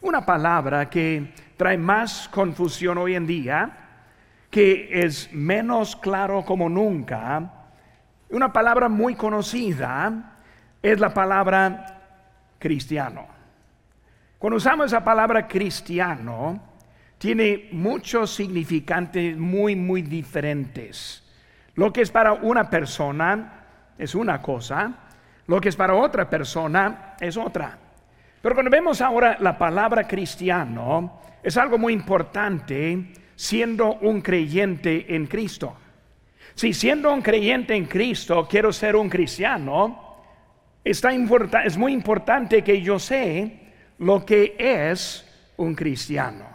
Una palabra que trae más confusión hoy en día, que es menos claro como nunca. Una palabra muy conocida es la palabra cristiano. Cuando usamos esa palabra cristiano, tiene muchos significantes muy, muy diferentes. Lo que es para una persona es una cosa, lo que es para otra persona es otra. Pero cuando vemos ahora la palabra cristiano, es algo muy importante siendo un creyente en Cristo. Si siendo un creyente en Cristo quiero ser un cristiano, está es muy importante que yo sé lo que es un cristiano.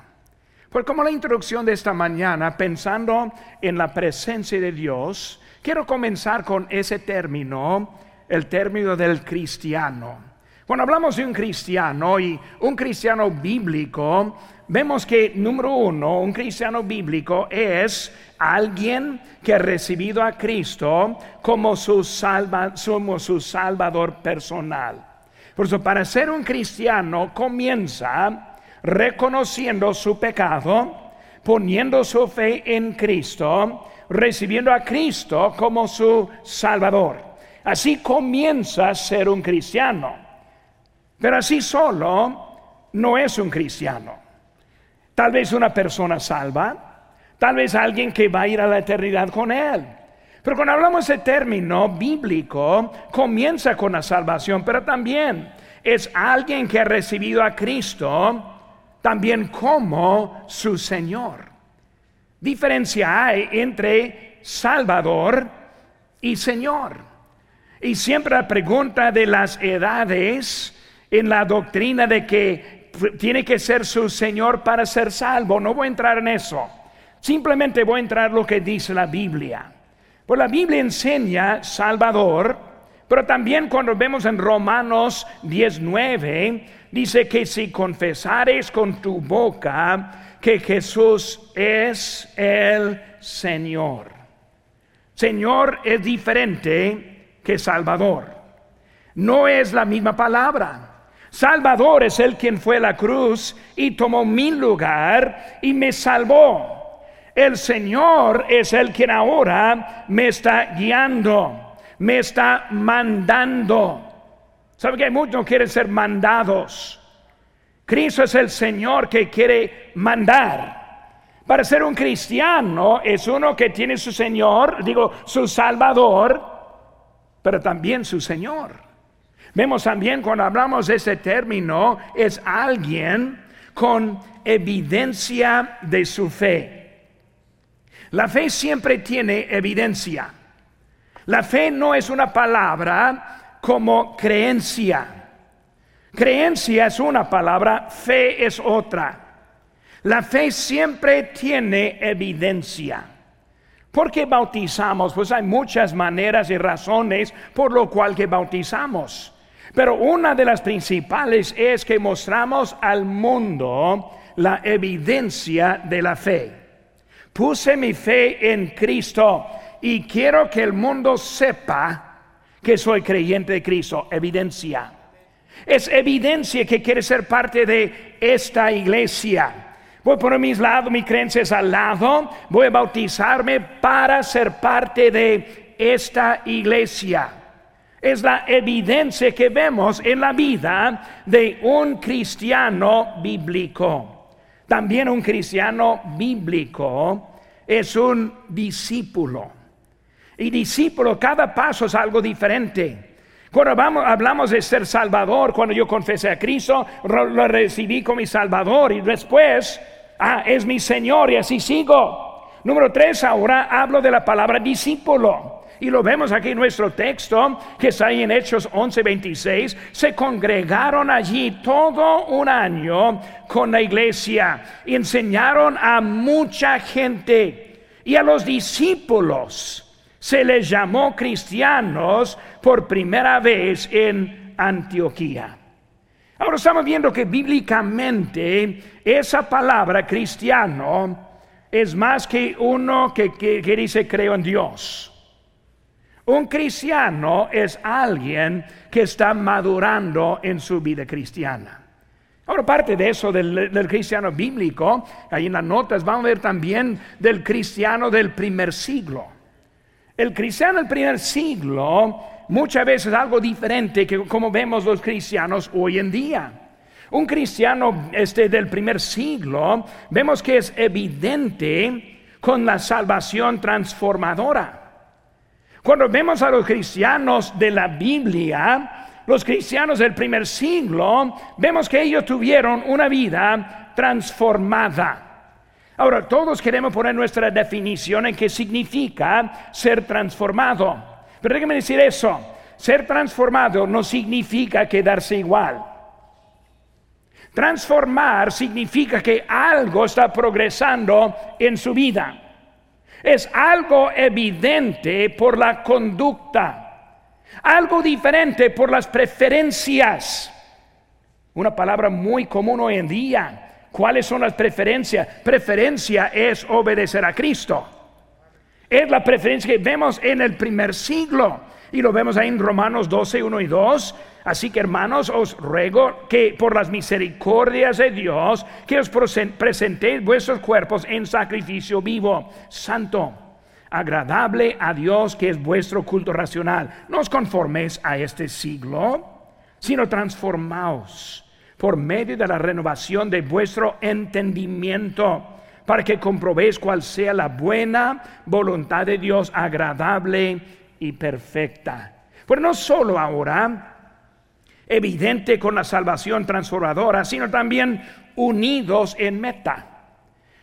Pues como la introducción de esta mañana, pensando en la presencia de Dios, quiero comenzar con ese término, el término del cristiano. Cuando hablamos de un cristiano y un cristiano bíblico, vemos que número uno, un cristiano bíblico es alguien que ha recibido a Cristo como su, su salvador personal. Por eso, para ser un cristiano comienza reconociendo su pecado, poniendo su fe en Cristo, recibiendo a Cristo como su salvador. Así comienza a ser un cristiano. Pero así solo no es un cristiano. Tal vez una persona salva, tal vez alguien que va a ir a la eternidad con él. Pero cuando hablamos de término bíblico, comienza con la salvación, pero también es alguien que ha recibido a Cristo también como su Señor. Diferencia hay entre Salvador y Señor. Y siempre la pregunta de las edades en la doctrina de que tiene que ser su Señor para ser salvo. No voy a entrar en eso. Simplemente voy a entrar en lo que dice la Biblia. Pues la Biblia enseña Salvador, pero también cuando vemos en Romanos 19, dice que si confesares con tu boca que Jesús es el Señor. Señor es diferente que Salvador. No es la misma palabra. Salvador es el quien fue a la cruz y tomó mi lugar y me salvó. El Señor es el quien ahora me está guiando, me está mandando. ¿Sabe que muchos quieren ser mandados? Cristo es el Señor que quiere mandar. Para ser un cristiano es uno que tiene su Señor, digo, su Salvador, pero también su Señor. Vemos también cuando hablamos de ese término, es alguien con evidencia de su fe. La fe siempre tiene evidencia. La fe no es una palabra como creencia. Creencia es una palabra, fe es otra. La fe siempre tiene evidencia. ¿Por qué bautizamos? Pues hay muchas maneras y razones por lo cual que bautizamos. Pero una de las principales es que mostramos al mundo la evidencia de la fe. Puse mi fe en Cristo y quiero que el mundo sepa que soy creyente de Cristo. Evidencia. Es evidencia que quiere ser parte de esta iglesia. Voy a mis lados, mis creencias al lado. Voy a bautizarme para ser parte de esta iglesia es la evidencia que vemos en la vida de un cristiano bíblico. También un cristiano bíblico es un discípulo. Y discípulo, cada paso es algo diferente. Cuando hablamos de ser salvador, cuando yo confesé a Cristo, lo recibí como mi salvador y después, ah, es mi Señor y así sigo. Número tres, ahora hablo de la palabra discípulo. Y lo vemos aquí en nuestro texto, que está ahí en Hechos 11:26. Se congregaron allí todo un año con la iglesia. Y enseñaron a mucha gente. Y a los discípulos se les llamó cristianos por primera vez en Antioquía. Ahora estamos viendo que bíblicamente esa palabra cristiano es más que uno que, que dice creo en Dios. Un cristiano es alguien que está madurando en su vida cristiana. Ahora, parte de eso del, cristiano bíblico, ahí en las notas vamos a ver también del cristiano del primer siglo. El cristiano del primer siglo muchas veces es algo diferente que como vemos los cristianos hoy en día. Un cristiano este, del primer siglo, vemos que es evidente con la salvación transformadora. Cuando vemos a los cristianos de la Biblia, los cristianos del primer siglo, vemos que ellos tuvieron una vida transformada. Ahora, todos queremos poner nuestra definición en qué significa ser transformado. Pero déjeme decir eso, ser transformado no significa quedarse igual. Transformar significa que algo está progresando en su vida. Es algo evidente por la conducta algo diferente por las preferencias. Una palabra muy común hoy en día. ¿Cuáles son las preferencias? Preferencia es obedecer a Cristo. Es la preferencia que vemos en el primer siglo. Y lo vemos ahí en Romanos 12, 1 y 2. Así que hermanos, os ruego que por las misericordias de Dios, que os presentéis vuestros cuerpos en sacrificio vivo, santo agradable a Dios, que es vuestro culto racional. No os conforméis a este siglo, sino transformaos por medio de la renovación de vuestro entendimiento, para que comprobéis cuál sea la buena voluntad de Dios, agradable y perfecta. Pero no solo ahora, evidente con la salvación transformadora, sino también unidos en meta.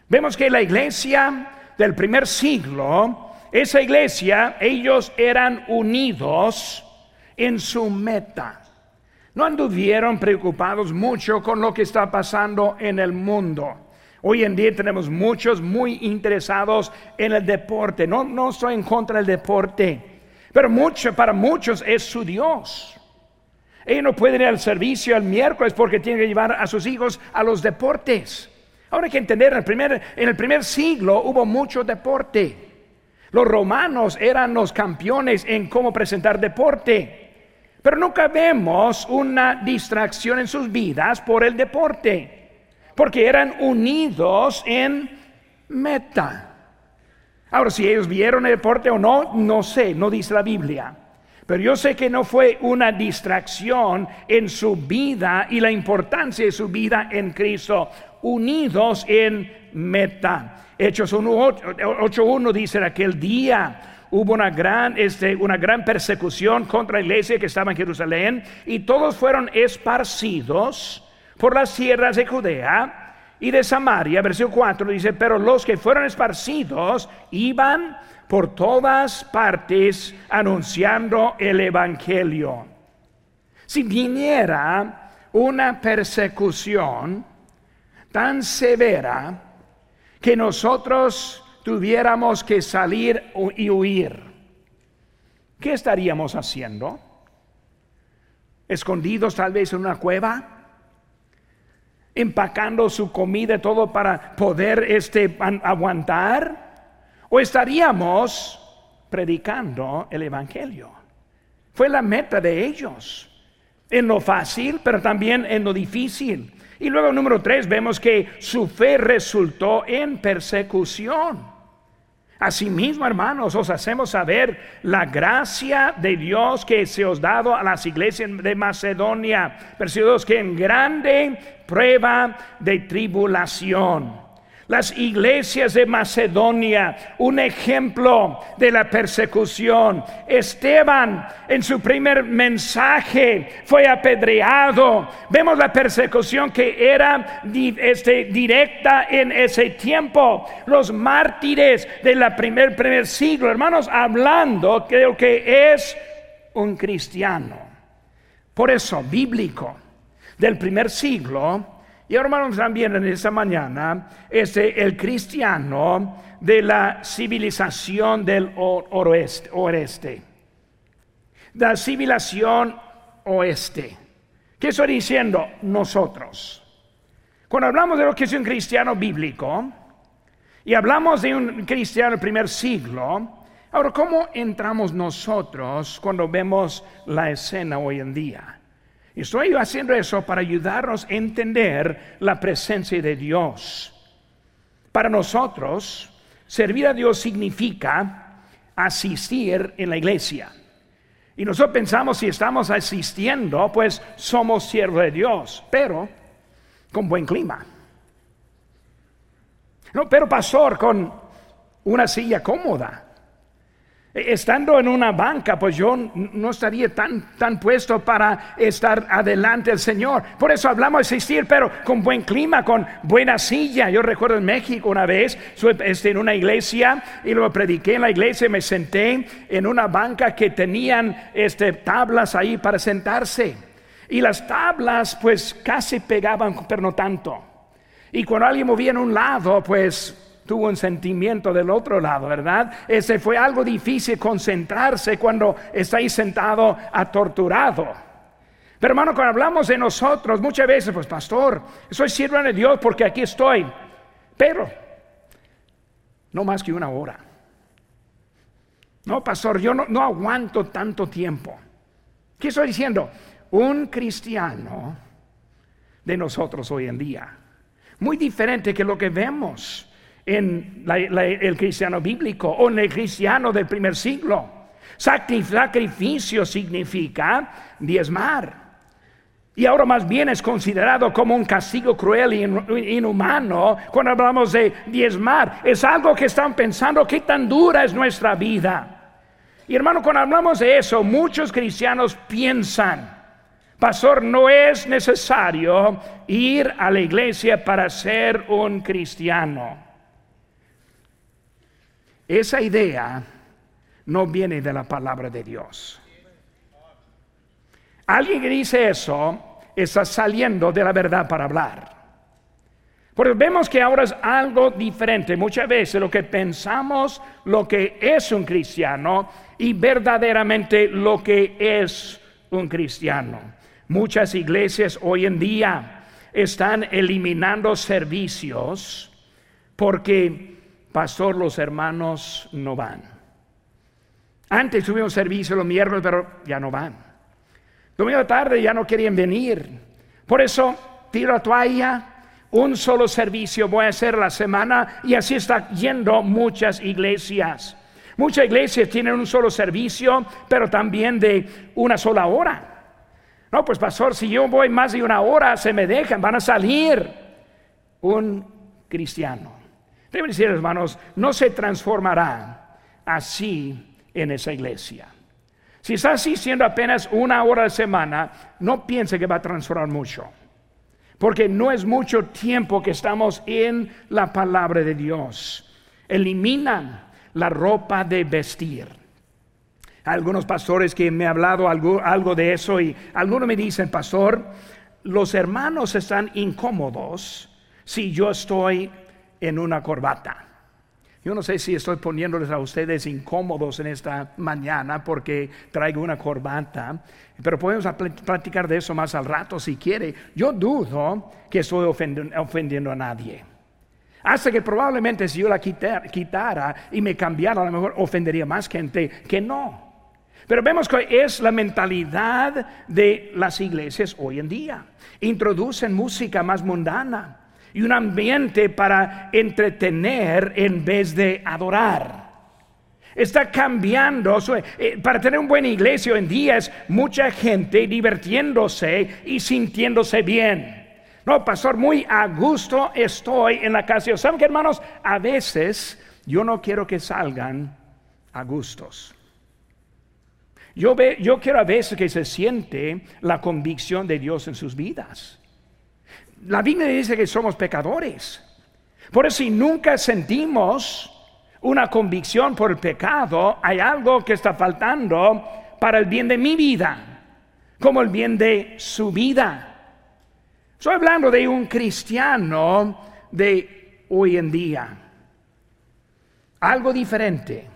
Vemos que la iglesia del primer siglo, esa iglesia, ellos eran unidos en su meta. No anduvieron preocupados mucho con lo que está pasando en el mundo. Hoy en día tenemos muchos muy interesados en el deporte. No, no estoy en contra del deporte, pero mucho, para muchos es su Dios. Ellos no pueden ir al servicio el miércoles porque tienen que llevar a sus hijos a los deportes. Ahora hay que entender, en el primer, en el primer siglo hubo mucho deporte. Los romanos eran los campeones en cómo presentar deporte. Pero nunca vemos una distracción en sus vidas por el deporte, porque eran unidos en meta. Ahora, si ellos vieron el deporte o no, no sé, no dice la Biblia. Pero yo sé que no fue una distracción en su vida y la importancia de su vida en Cristo unidos en meta. Hechos 8.1 dice en aquel día hubo una gran, este, una gran persecución contra la iglesia que estaba en Jerusalén y todos fueron esparcidos por las tierras de Judea y de Samaria. Versículo 4 dice, pero los que fueron esparcidos iban por todas partes anunciando el Evangelio. Si viniera una persecución, tan severa que nosotros tuviéramos que salir y huir, ¿qué estaríamos haciendo? ¿Escondidos tal vez en una cueva? Empacando su comida todo para poder este, aguantar? ¿O estaríamos predicando el Evangelio? Fue la meta de ellos, en lo fácil, pero también en lo difícil. Y luego número tres vemos que su fe resultó en persecución. Asimismo, hermanos, os hacemos saber la gracia de Dios que se os dado a las iglesias de Macedonia. Versículo que en grande prueba de tribulación las iglesias de Macedonia, un ejemplo de la persecución. Esteban en su primer mensaje fue apedreado. Vemos la persecución que era este, directa en ese tiempo. Los mártires de la primer, primer siglo, hermanos, hablando lo que es un cristiano. Por eso, bíblico, del primer siglo, y hermanos, también en esta mañana, este, el cristiano de la civilización del oeste, oeste. La civilización oeste. ¿Qué estoy diciendo? Nosotros. Cuando hablamos de lo que es un cristiano bíblico, y hablamos de un cristiano del primer siglo, ahora, ¿cómo entramos nosotros cuando vemos la escena hoy en día? Estoy haciendo eso para ayudarnos a entender la presencia de Dios. Para nosotros, servir a Dios significa asistir en la iglesia. Y nosotros pensamos si estamos asistiendo, pues somos siervos de Dios, pero con buen clima. No, pero pastor, con una silla cómoda. E, estando en una banca, pues yo no estaría tan, tan puesto para estar adelante del Señor. Por eso hablamos de asistir, pero con buen clima, con buena silla. Yo recuerdo en México una vez, este, en una iglesia y lo prediqué en la iglesia, me senté en una banca que tenían este, tablas ahí para sentarse. Y las tablas pues casi pegaban, pero no tanto. Y cuando alguien movía en un lado, pues tuvo un sentimiento del otro lado, ¿verdad? Ese fue algo difícil concentrarse cuando está ahí sentado atorturado. Pero hermano, cuando hablamos de nosotros, muchas veces, pues pastor, soy siervo de Dios porque aquí estoy. Pero, no más que una hora. No, pastor, yo no, no aguanto tanto tiempo. ¿Qué estoy diciendo? Un cristiano de nosotros hoy en día, muy diferente que lo que vemos en el cristiano bíblico o en el cristiano del primer siglo. Sacrificio significa diezmar. Y ahora más bien es considerado como un castigo cruel e inhumano cuando hablamos de diezmar. Es algo que están pensando qué tan dura es nuestra vida. Y hermano, cuando hablamos de eso, muchos cristianos piensan, pastor, no es necesario ir a la iglesia para ser un cristiano. Esa idea no viene de la palabra de Dios. Alguien que dice eso está saliendo de la verdad para hablar. Porque vemos que ahora es algo diferente. Muchas veces lo que pensamos, lo que es un cristiano y verdaderamente lo que es un cristiano. Muchas iglesias hoy en día están eliminando servicios porque pastor, los hermanos no van. Antes tuvimos servicio los miércoles, pero ya no van. Domingo tarde ya no querían venir. Por eso tiro la toalla, un solo servicio voy a hacer la semana y así está yendo muchas iglesias. Muchas iglesias tienen un solo servicio, pero también de una sola hora. No, pues pastor, si yo voy más de una hora, se me dejan, van a salir. Un cristiano Deben decir, hermanos, no se transformará así en esa iglesia. Si está asistiendo apenas una hora a la semana, no piense que va a transformar mucho. Porque no es mucho tiempo que estamos en la palabra de Dios. Eliminan la ropa de vestir. Algunos pastores que me han hablado algo, algo de eso y algunos me dicen, pastor, los hermanos están incómodos si yo estoy en una corbata. Yo no sé si estoy poniéndoles a ustedes incómodos en esta mañana porque traigo una corbata, pero podemos platicar de eso más al rato si quiere. Yo dudo que estoy ofendiendo, a nadie. Hasta que probablemente si yo la quitara y me cambiara, a lo mejor ofendería más gente que no. Pero vemos que es la mentalidad de las iglesias hoy en día. Introducen música más mundana y un ambiente para entretener en vez de adorar. Está cambiando. Eh, para tener una buena iglesia en día mucha gente divirtiéndose y sintiéndose bien. No, pastor, muy a gusto estoy en la casa. ¿Saben qué, hermanos? A veces yo no quiero que salgan a gustos. Yo, ve, yo quiero a veces que se siente la convicción de Dios en sus vidas. La Biblia dice que somos pecadores. Por eso si nunca sentimos una convicción por el pecado, hay algo que está faltando para el bien de mi vida, como el bien de su vida. Estoy hablando de un cristiano de hoy en día. Algo diferente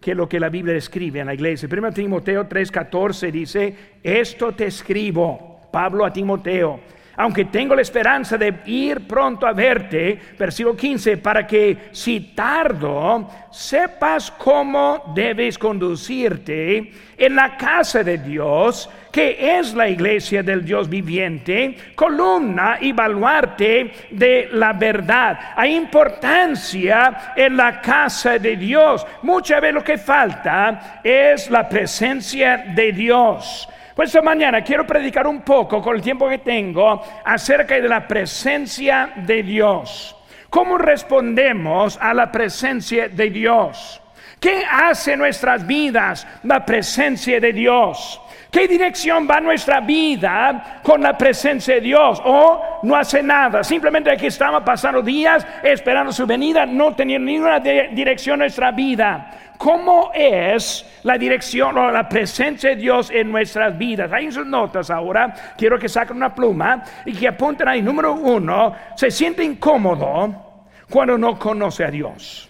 que lo que la Biblia escribe en la iglesia. 1 Timoteo 3:14 dice, esto te escribo, Pablo a Timoteo aunque tengo la esperanza de ir pronto a verte, versículo 15, para que si tardo, sepas cómo debes conducirte en la casa de Dios, que es la iglesia del Dios viviente, columna y baluarte de la verdad. Hay importancia en la casa de Dios. Muchas veces lo que falta es la presencia de Dios. Pues esta mañana quiero predicar un poco con el tiempo que tengo acerca de la presencia de Dios. ¿Cómo respondemos a la presencia de Dios? ¿Qué hace nuestras vidas la presencia de Dios? ¿Qué dirección va nuestra vida con la presencia de Dios? O no hace nada, simplemente aquí estamos pasando días esperando su venida, no teniendo ninguna dirección en nuestra vida. ¿Cómo es la dirección o la presencia de Dios en nuestras vidas? Hay sus notas ahora. Quiero que saquen una pluma y que apunten ahí. Número uno, se siente incómodo cuando no conoce a Dios.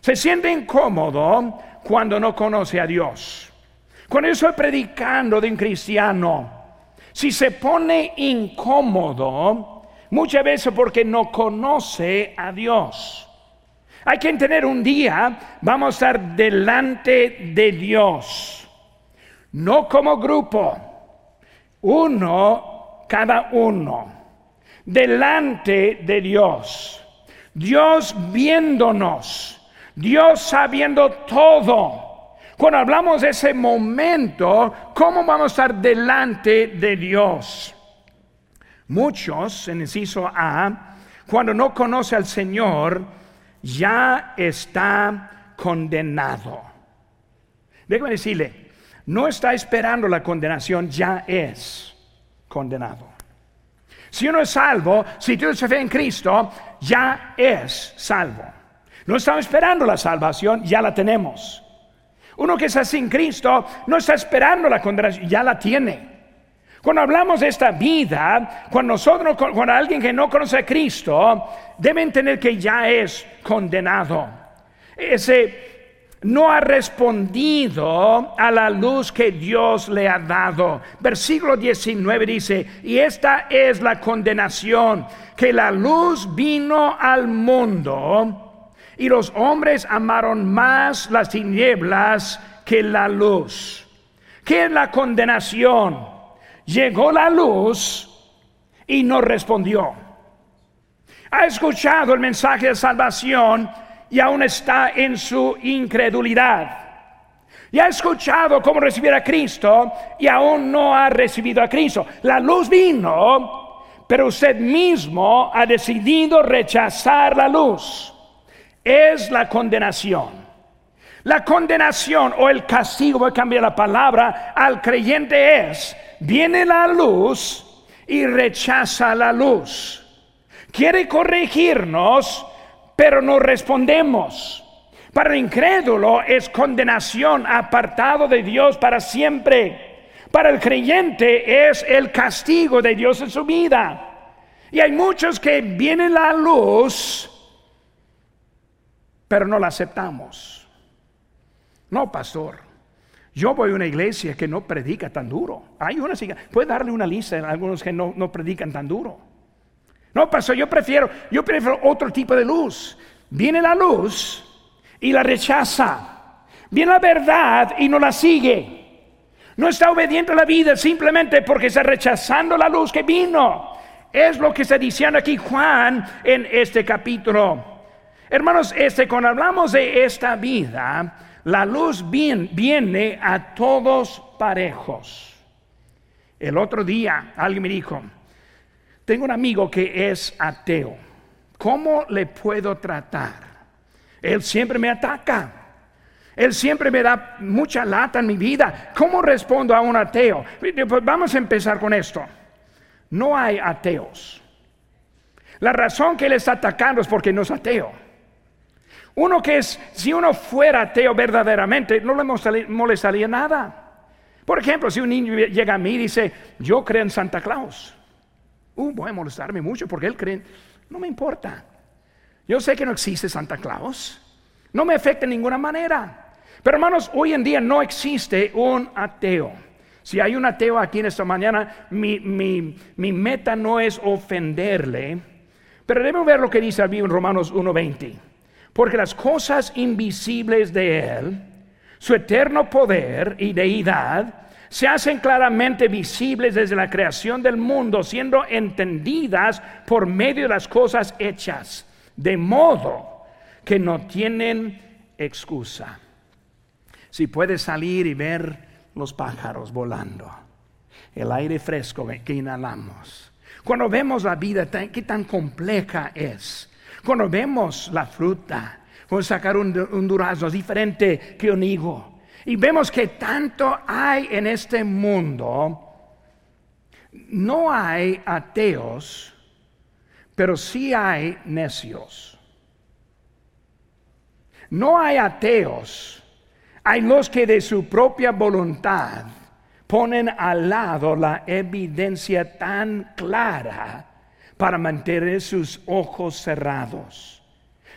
Se siente incómodo cuando no conoce a Dios. Cuando yo estoy predicando de un cristiano, si se pone incómodo, muchas veces porque no conoce a Dios. Hay que entender un día, vamos a estar delante de Dios, no como grupo, uno, cada uno, delante de Dios, Dios viéndonos, Dios sabiendo todo. Cuando hablamos de ese momento, ¿cómo vamos a estar delante de Dios? Muchos, en inciso A, cuando no conoce al Señor, ya está condenado. Déjame decirle, no está esperando la condenación, ya es condenado. Si uno es salvo, si tú se fe en Cristo, ya es salvo. No estamos esperando la salvación, ya la tenemos. Uno que está sin Cristo no está esperando la condenación, ya la tiene. Cuando hablamos de esta vida, cuando nosotros, cuando alguien que no conoce a Cristo, debe entender que ya es condenado. Ese no ha respondido a la luz que Dios le ha dado. Versículo 19 dice, y esta es la condenación, que la luz vino al mundo y los hombres amaron más las tinieblas que la luz. ¿Qué es la condenación? llegó la luz y no respondió. Ha escuchado el mensaje de salvación y aún está en su incredulidad. Y ha escuchado cómo recibir a Cristo y aún no ha recibido a Cristo. La luz vino, pero usted mismo ha decidido rechazar la luz. Es la condenación. La condenación o el castigo, voy a cambiar la palabra, al creyente es viene la luz y rechaza la luz. Quiere corregirnos, pero no respondemos. Para el incrédulo es condenación, apartado de Dios para siempre. Para el creyente es el castigo de Dios en su vida. Y hay muchos que viene la luz, pero no la aceptamos. No, pastor. Yo voy a una iglesia que no predica tan duro. Hay una, puede darle una lista a algunos que no, no predican tan duro. No, pasó, yo prefiero, yo prefiero otro tipo de luz. Viene la luz y la rechaza. Viene la verdad y no la sigue. No está obediente a la vida simplemente porque está rechazando la luz que vino. Es lo que está diciendo aquí Juan en este capítulo. Hermanos, este, cuando hablamos de esta vida, la luz viene a todos parejos. El otro día alguien me dijo, tengo un amigo que es ateo. ¿Cómo le puedo tratar? Él siempre me ataca. Él siempre me da mucha lata en mi vida. ¿Cómo respondo a un ateo? Pues vamos a empezar con esto. No hay ateos. La razón que él está atacando es porque no es ateo. Uno que es, si uno fuera ateo verdaderamente, no le molestaría nada. Por ejemplo, si un niño llega a mí y dice, yo creo en Santa Claus. Uh, voy a molestarme mucho porque él cree, no me importa. Yo sé que no existe Santa Claus. No me afecta de ninguna manera. Pero hermanos, hoy en día no existe un ateo. Si hay un ateo aquí en esta mañana, mi, mi meta no es ofenderle, pero debemos ver lo que dice aquí en Romanos 1.20. Porque las cosas invisibles de Él, su eterno poder y deidad, se hacen claramente visibles desde la creación del mundo, siendo entendidas por medio de las cosas hechas, de modo que no tienen excusa. Si puedes salir y ver los pájaros volando, el aire fresco que inhalamos, cuando vemos la vida, qué tan compleja es, cuando vemos la fruta, cuando sacar un, un durazno diferente que un higo, y vemos que tanto hay en este mundo, no hay ateos, pero sí hay necios. No hay ateos, hay los que de su propia voluntad ponen al lado la evidencia tan clara para mantener sus ojos cerrados.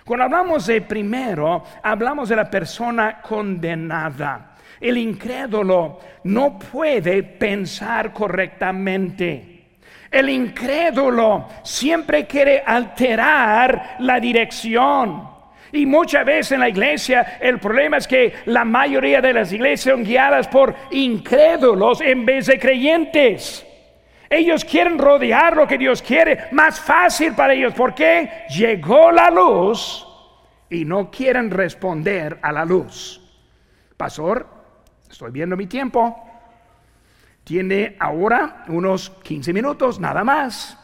Cuando hablamos de primero, hablamos de la persona condenada. El incrédulo no puede pensar correctamente. El incrédulo siempre quiere alterar la dirección. Y muchas veces en la iglesia el problema es que la mayoría de las iglesias son guiadas por incrédulos en vez de creyentes. Ellos quieren rodear lo que Dios quiere, más fácil para ellos, porque llegó la luz y no quieren responder a la luz. Pastor, estoy viendo mi tiempo. Tiene ahora unos 15 minutos, nada más.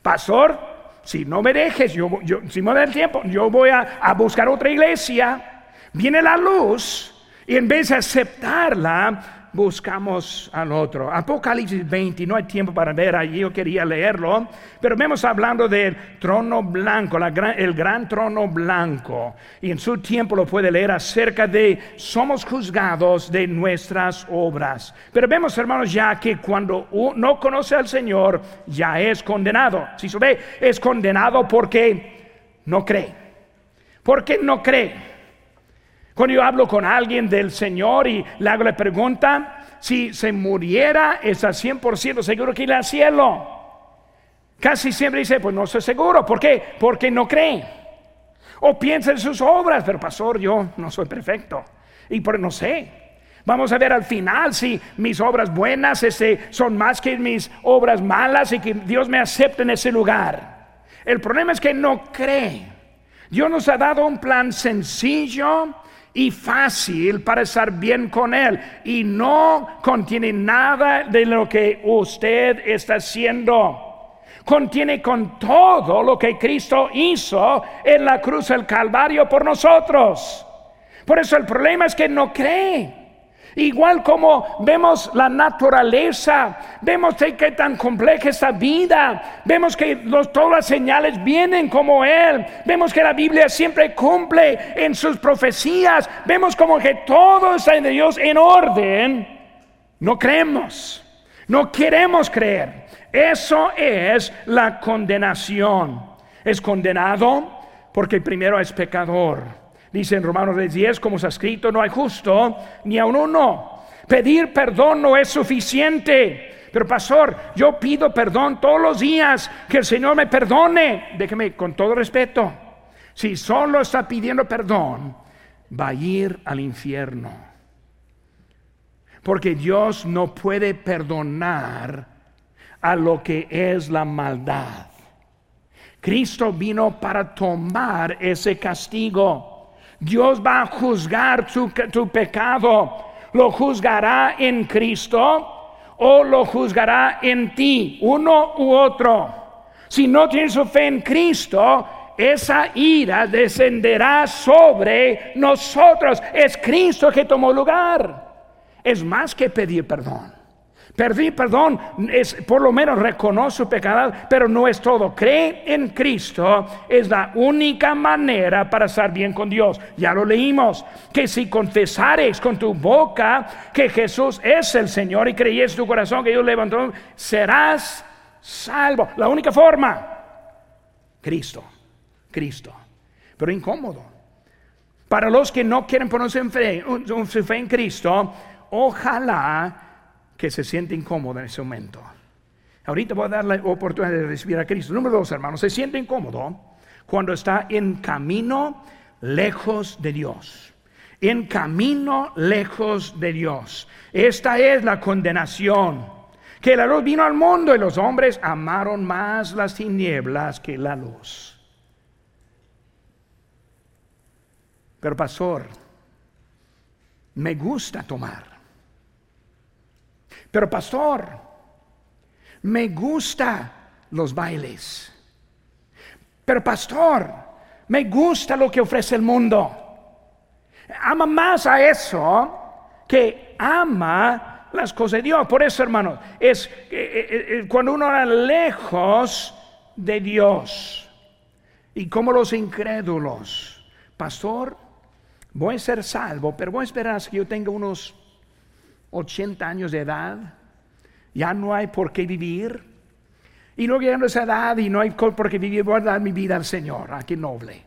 Pastor, si no me dejes, yo, yo si me da el tiempo, yo voy a, a buscar otra iglesia. Viene la luz y en vez de aceptarla, buscamos al otro. Apocalipsis 20, no hay tiempo para ver allí, yo quería leerlo, pero vemos hablando del trono blanco, el gran trono blanco, y en su tiempo lo puede leer acerca de somos juzgados de nuestras obras. Pero vemos, hermanos, ya que cuando no conoce al Señor, ya es condenado. Si se ve, es condenado porque no cree. Porque no cree. Cuando yo hablo con alguien del Señor y le hago la pregunta, si se muriera, está 100% seguro que irá al cielo. Casi siempre dice, pues no estoy seguro. ¿Por qué? Porque no cree. O piensa en sus obras, pero pastor, yo no soy perfecto. Y por no sé. Vamos a ver al final si mis obras buenas este, son más que mis obras malas y que Dios me acepte en ese lugar. El problema es que no cree. Dios nos ha dado un plan sencillo y fácil para estar bien con Él y no contiene nada de lo que usted está haciendo. Contiene con todo lo que Cristo hizo en la cruz del Calvario por nosotros. Por eso el problema es que no cree. Igual como vemos la naturaleza, vemos que tan compleja esta vida, vemos que todas las señales vienen como Él, vemos que la Biblia siempre cumple en sus profecías, vemos como que todo está en Dios en orden, no creemos, no queremos creer. Eso es la condenación. Es condenado porque primero es pecador Dice en Romanos 10, como está escrito, no hay justo ni a uno. Pedir perdón no es suficiente. Pero pastor, yo pido perdón todos los días, que el Señor me perdone. Déjeme con todo respeto. Si solo está pidiendo perdón, va a ir al infierno. Porque Dios no puede perdonar a lo que es la maldad. Cristo vino para tomar ese castigo. Dios va a juzgar tu, pecado. ¿Lo juzgará en Cristo o lo juzgará en ti? Uno u otro. Si no tienes fe en Cristo, esa ira descenderá sobre nosotros. Es Cristo que tomó lugar. Es más que pedir perdón. Perdí, perdón, es, por lo menos reconoce su pecado, pero no es todo. Cree en Cristo es la única manera para estar bien con Dios. Ya lo leímos, que si confesares con tu boca que Jesús es el Señor y creyes tu corazón que Dios levantó, serás salvo. La única forma, Cristo, Cristo. Pero incómodo. Para los que no quieren ponerse en su fe en Cristo, ojalá que se siente incómodo en ese momento. Ahorita voy a dar la oportunidad de recibir a Cristo. Número dos, hermanos, se siente incómodo cuando está en camino lejos de Dios. En camino lejos de Dios. Esta es la condenación. Que la luz vino al mundo y los hombres amaron más las tinieblas que la luz. Pero pastor, me gusta tomar. Pero pastor, me gusta los bailes. Pero pastor, me gusta lo que ofrece el mundo. Ama más a eso que ama las cosas de Dios. Por eso, hermanos, es eh, eh, eh, cuando uno era lejos de Dios y como los incrédulos, pastor, voy a ser salvo, pero voy a esperar que yo tenga unos 80 años de edad. Ya no hay por qué vivir. Y luego llegando a esa edad y no hay por qué vivir, voy a dar mi vida al Señor. Ah, qué noble.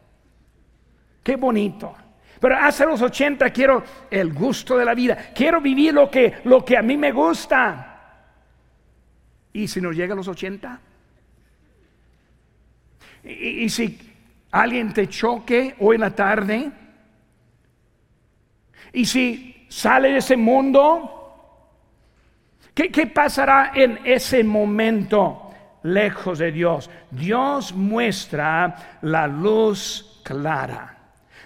Qué bonito. Pero hasta los 80 quiero el gusto de la vida. Quiero vivir lo que, lo que a mí me gusta. ¿Y si nos llega a los 80? ¿Y, y si alguien te choque hoy en la tarde? ¿Y si sale de ese mundo? ¿Qué, qué pasará en ese momento? lejos de Dios. Dios muestra la luz clara.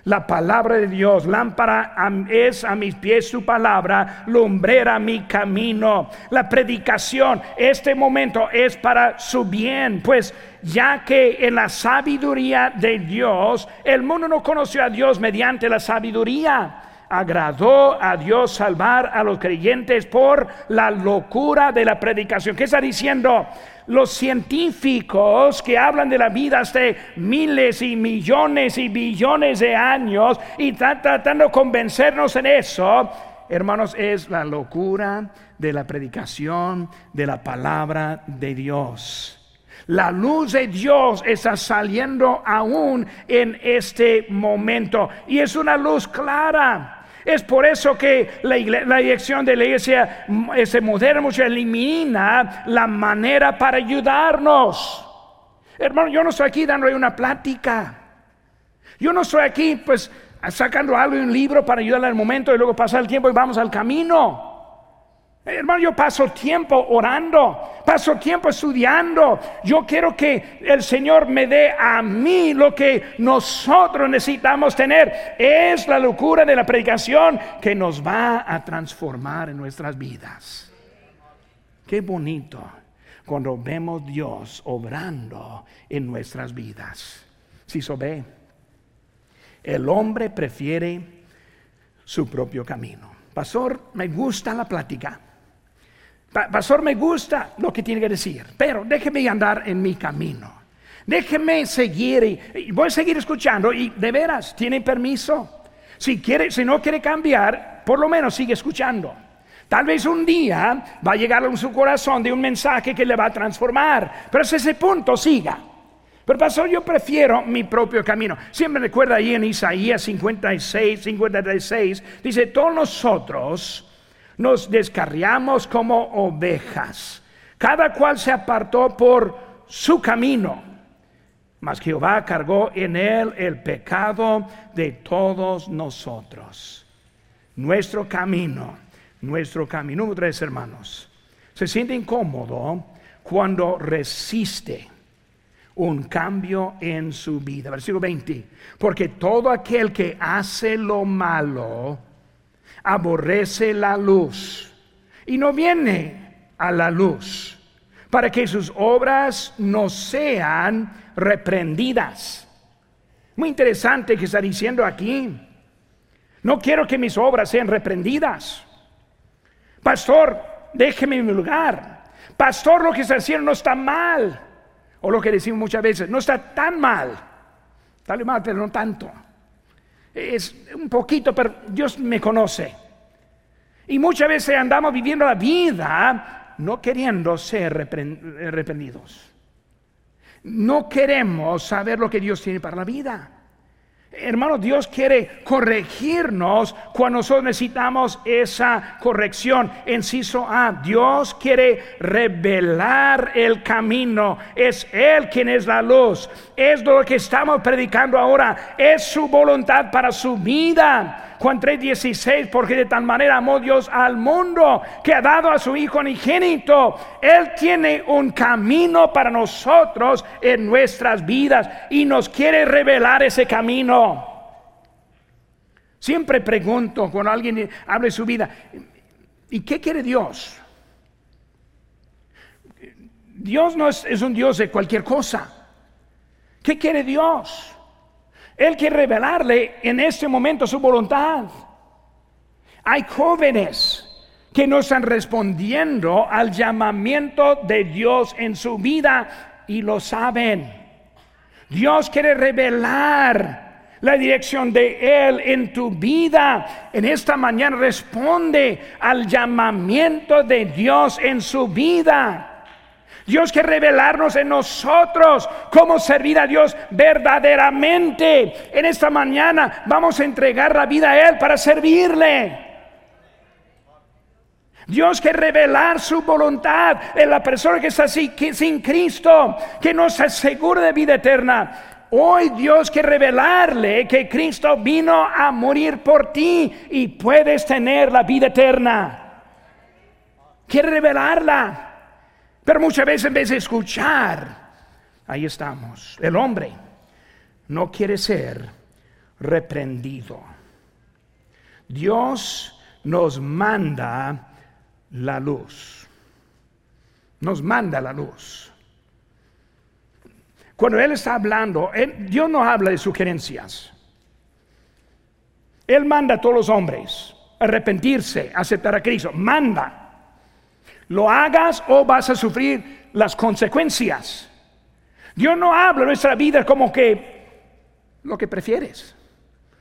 La palabra de Dios, lámpara es a mis pies su palabra, lumbrera mi camino. La predicación, este momento es para su bien, pues ya que en la sabiduría de Dios, el mundo no conoció a Dios mediante la sabiduría agradó a Dios salvar a los creyentes por la locura de la predicación. ¿Qué está diciendo? Los científicos que hablan de la vida hace miles y millones y billones de años y están tratando de convencernos en eso, hermanos, es la locura de la predicación de la palabra de Dios. La luz de Dios está saliendo aún en este momento y es una luz clara. Es por eso que la, dirección de la iglesia se moderna mucho, elimina la manera para ayudarnos. Hermano, yo no estoy aquí dando una plática. Yo no estoy aquí pues sacando algo de un libro para ayudarle al momento y luego pasar el tiempo y vamos al camino. Hermano, yo paso tiempo orando, paso tiempo estudiando. Yo quiero que el Señor me dé a mí lo que nosotros necesitamos tener. Es la locura de la predicación que nos va a transformar en nuestras vidas. Qué bonito cuando vemos Dios obrando en nuestras vidas. Si se ve, el hombre prefiere su propio camino. Pastor, me gusta la plática. Pastor, me gusta lo que tiene que decir, pero déjeme andar en mi camino. Déjeme seguir y, voy a seguir escuchando y de veras, tiene permiso. Si quiere, si no quiere cambiar, por lo menos sigue escuchando. Tal vez un día va a llegar en su corazón de un mensaje que le va a transformar, pero si ese punto siga. Pero pastor, yo prefiero mi propio camino. Siempre recuerda ahí en Isaías 56, 56, dice, todos nosotros nos descarriamos como ovejas. Cada cual se apartó por su camino. Mas Jehová cargó en él el pecado de todos nosotros. Nuestro camino, nuestro camino. Número tres, hermanos. Se siente incómodo cuando resiste un cambio en su vida. Versículo 20. Porque todo aquel que hace lo malo, aborrece la luz y no viene a la luz para que sus obras no sean reprendidas. Muy interesante que está diciendo aquí. No quiero que mis obras sean reprendidas. Pastor, déjeme en mi lugar. Pastor, lo que está haciendo no está mal. O lo que decimos muchas veces, no está tan mal. Tal mal, pero no tanto es un poquito, pero Dios me conoce. Y muchas veces andamos viviendo la vida no queriendo ser reprendidos. No queremos saber lo que Dios tiene para la vida. Hermano, Dios quiere corregirnos cuando nosotros necesitamos esa corrección. Enciso A, Dios quiere revelar el camino. Es Él quien es la luz. Es lo que estamos predicando ahora. Es su voluntad para su vida. Juan 3:16, porque de tal manera amó Dios al mundo que ha dado a su Hijo unigénito. Él tiene un camino para nosotros en nuestras vidas y nos quiere revelar ese camino. Siempre pregunto cuando alguien habla de su vida, ¿y qué quiere Dios? Dios no es, es un Dios de cualquier cosa. ¿Qué quiere Dios? Él quiere revelarle en este momento su voluntad. Hay jóvenes que no están respondiendo al llamamiento de Dios en su vida y lo saben. Dios quiere revelar la dirección de Él en tu vida. En esta mañana responde al llamamiento de Dios en su vida. Dios quiere revelarnos en nosotros cómo servir a Dios verdaderamente. En esta mañana vamos a entregar la vida a Él para servirle. Dios quiere revelar su voluntad en la persona que está así, sin Cristo, que no se asegura de vida eterna. Hoy Dios quiere revelarle que Cristo vino a morir por ti y puedes tener la vida eterna. Quiere revelarla. Pero muchas veces en vez de escuchar, ahí estamos. El hombre no quiere ser reprendido. Dios nos manda la luz. Nos manda la luz. Cuando Él está hablando, Dios no habla de sugerencias. Él manda a todos los hombres arrepentirse, aceptar a Cristo. Manda lo hagas o vas a sufrir las consecuencias. Dios no habla nuestra vida como que lo que prefieres.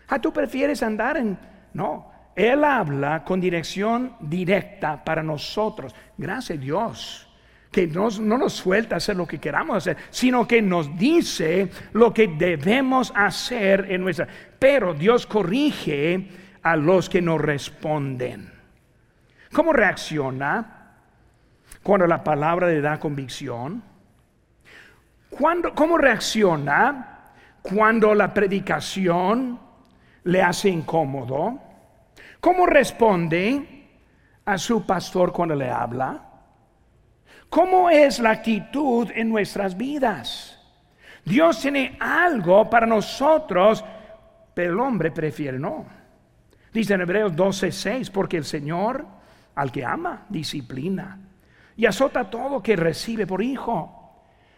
Ah, tú prefieres andar en... No, Él habla con dirección directa para nosotros. Gracias a Dios que no nos suelta hacer lo que queramos hacer, sino que nos dice lo que debemos hacer en nuestra... Pero Dios corrige a los que no responden. ¿Cómo reacciona? Cuando la palabra le da convicción? ¿Cómo reacciona cuando la predicación le hace incómodo? ¿Cómo responde a su pastor cuando le habla? ¿Cómo es la actitud en nuestras vidas? Dios tiene algo para nosotros, pero el hombre prefiere no. Dice en Hebreos 12:6, porque el Señor al que ama disciplina y azota todo que recibe por hijo.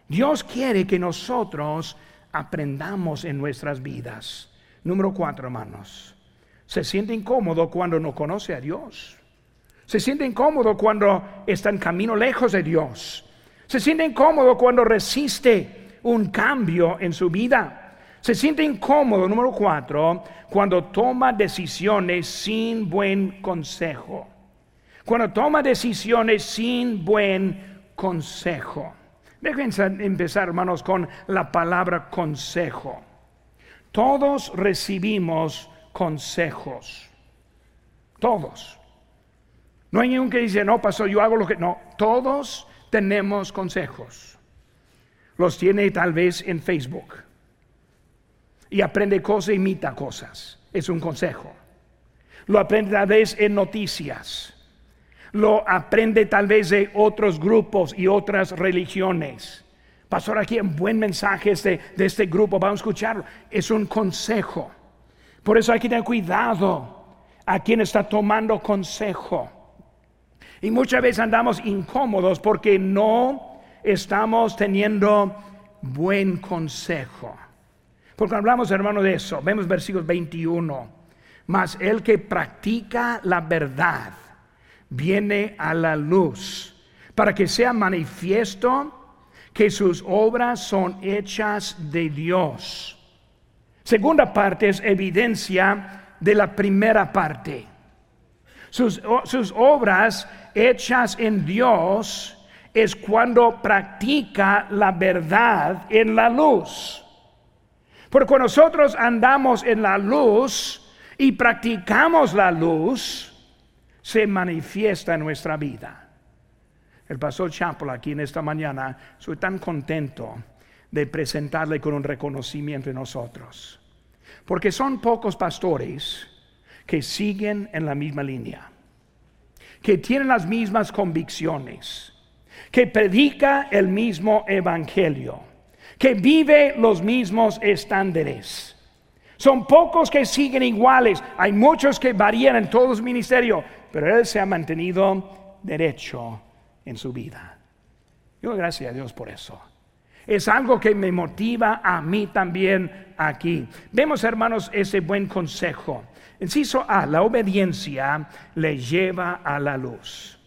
Dios quiere que nosotros aprendamos en nuestras vidas. Número cuatro, hermanos. Se siente incómodo cuando no conoce a Dios. Se siente incómodo cuando está en camino lejos de Dios. Se siente incómodo cuando resiste un cambio en su vida. Se siente incómodo, número cuatro, cuando toma decisiones sin buen consejo cuando toma decisiones sin buen consejo. Déjenme empezar, hermanos, con la palabra consejo. Todos recibimos consejos. Todos. No hay ningún que dice, no, pasó, yo hago lo que... No, todos tenemos consejos. Los tiene tal vez en Facebook. Y aprende cosas, imita cosas. Es un consejo. Lo aprende tal vez en noticias lo aprende tal vez de otros grupos y otras religiones. Pastor, aquí un buen mensaje de, de este grupo, vamos a escucharlo. Es un consejo. Por eso hay que tener cuidado a quien está tomando consejo. Y muchas veces andamos incómodos porque no estamos teniendo buen consejo. Porque hablamos, hermano, de eso. Vemos versículo 21. Mas el que practica la verdad viene a la luz, para que sea manifiesto que sus obras son hechas de Dios. Segunda parte es evidencia de la primera parte. Sus, sus obras hechas en Dios es cuando practica la verdad en la luz. Porque nosotros andamos en la luz y practicamos la luz, se manifiesta en nuestra vida. El pastor Chapo aquí en esta mañana, soy tan contento de presentarle con un reconocimiento de nosotros. Porque son pocos pastores que siguen en la misma línea, que tienen las mismas convicciones, que predica el mismo evangelio, que vive los mismos estándares. Son pocos que siguen iguales, hay muchos que varían en todos los ministerios, pero él se ha mantenido derecho en su vida. Yo gracias a Dios por eso. Es algo que me motiva a mí también aquí. Vemos, hermanos, ese buen consejo. Inciso A, la obediencia le lleva a la luz.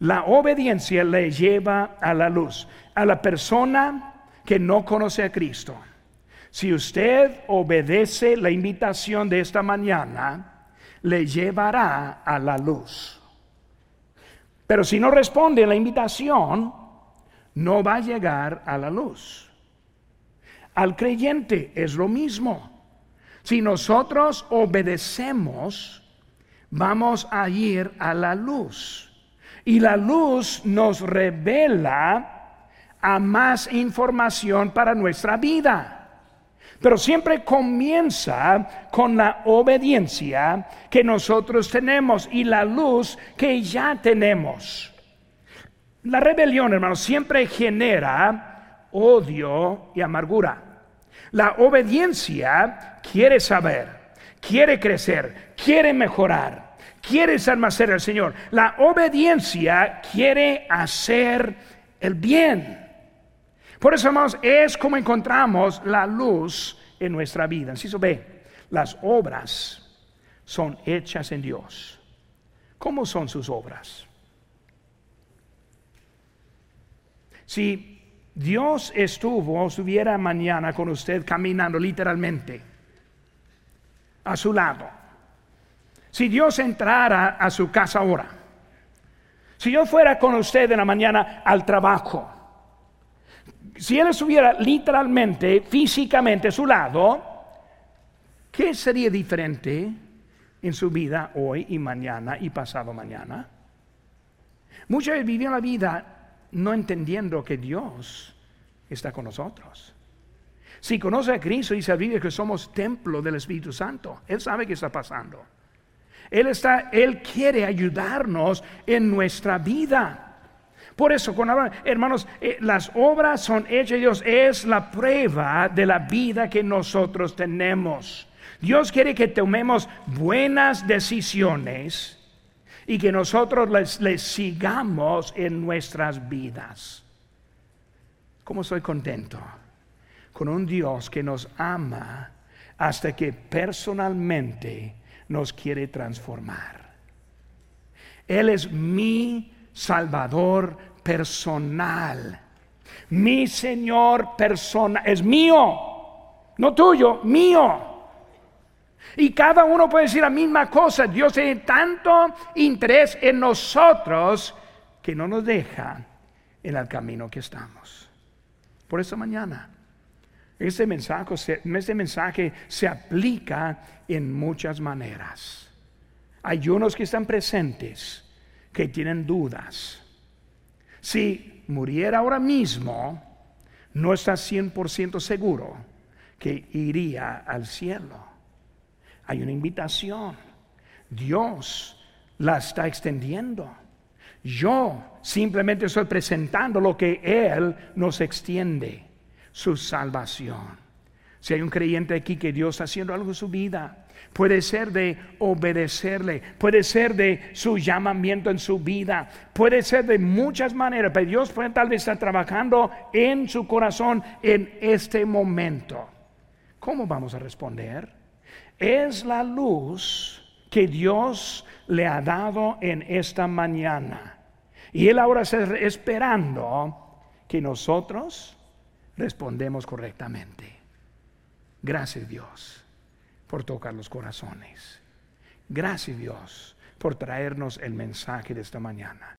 La obediencia le lleva a la luz. A la persona que no conoce a Cristo. Si usted obedece la invitación de esta mañana, le llevará a la luz. Pero si no responde a la invitación, no va a llegar a la luz. Al creyente es lo mismo. Si nosotros obedecemos, vamos a ir a la luz. Y la luz nos revela a más información para nuestra vida. Pero siempre comienza con la obediencia que nosotros tenemos y la luz que ya tenemos. La rebelión, hermanos, siempre genera odio y amargura. La obediencia quiere saber, quiere crecer, quiere mejorar, quiere ser del Señor. La obediencia quiere hacer el bien. Por eso, hermanos, es como encontramos la luz en nuestra vida. Así se ve, las obras son hechas en Dios. ¿Cómo son sus obras? Si Dios estuvo o estuviera mañana con usted caminando literalmente a su lado, si Dios entrara a su casa ahora, si yo fuera con usted en la mañana al trabajo, si Él estuviera literalmente, físicamente a su lado, ¿qué sería diferente en su vida hoy y mañana y pasado mañana? Muchas veces vivió la vida no entendiendo que Dios está con nosotros. Si conoce a Cristo y sabe que somos templo del Espíritu Santo, Él sabe qué está pasando. Él está, Él quiere ayudarnos en nuestra vida. Por eso, hermanos, eh, las obras son hechas Dios, es la prueba de la vida que nosotros tenemos. Dios quiere que tomemos buenas decisiones y que nosotros les, sigamos en nuestras vidas. ¿Cómo soy contento? Con un Dios que nos ama hasta que personalmente nos quiere transformar. Él es mi Salvador personal. Mi Señor personal. Es mío. No tuyo, mío. Y cada uno puede decir la misma cosa. Dios tiene tanto interés en nosotros que no nos deja en el camino que estamos. Por eso mañana, este mensaje, este mensaje se aplica en muchas maneras. Hay unos que están presentes que tienen dudas. Si muriera ahora mismo, no está 100% seguro que iría al cielo. Hay una invitación. Dios la está extendiendo. Yo simplemente estoy presentando lo que Él nos extiende, su salvación. Si hay un creyente aquí que Dios está haciendo algo en su vida, puede ser de obedecerle, puede ser de su llamamiento en su vida, puede ser de muchas maneras, pero Dios puede tal vez estar trabajando en su corazón en este momento. ¿Cómo vamos a responder? es la luz que Dios le ha dado en esta mañana. Y Él ahora está esperando que nosotros respondemos correctamente. Gracias Dios por tocar los corazones. Gracias Dios por traernos el mensaje de esta mañana.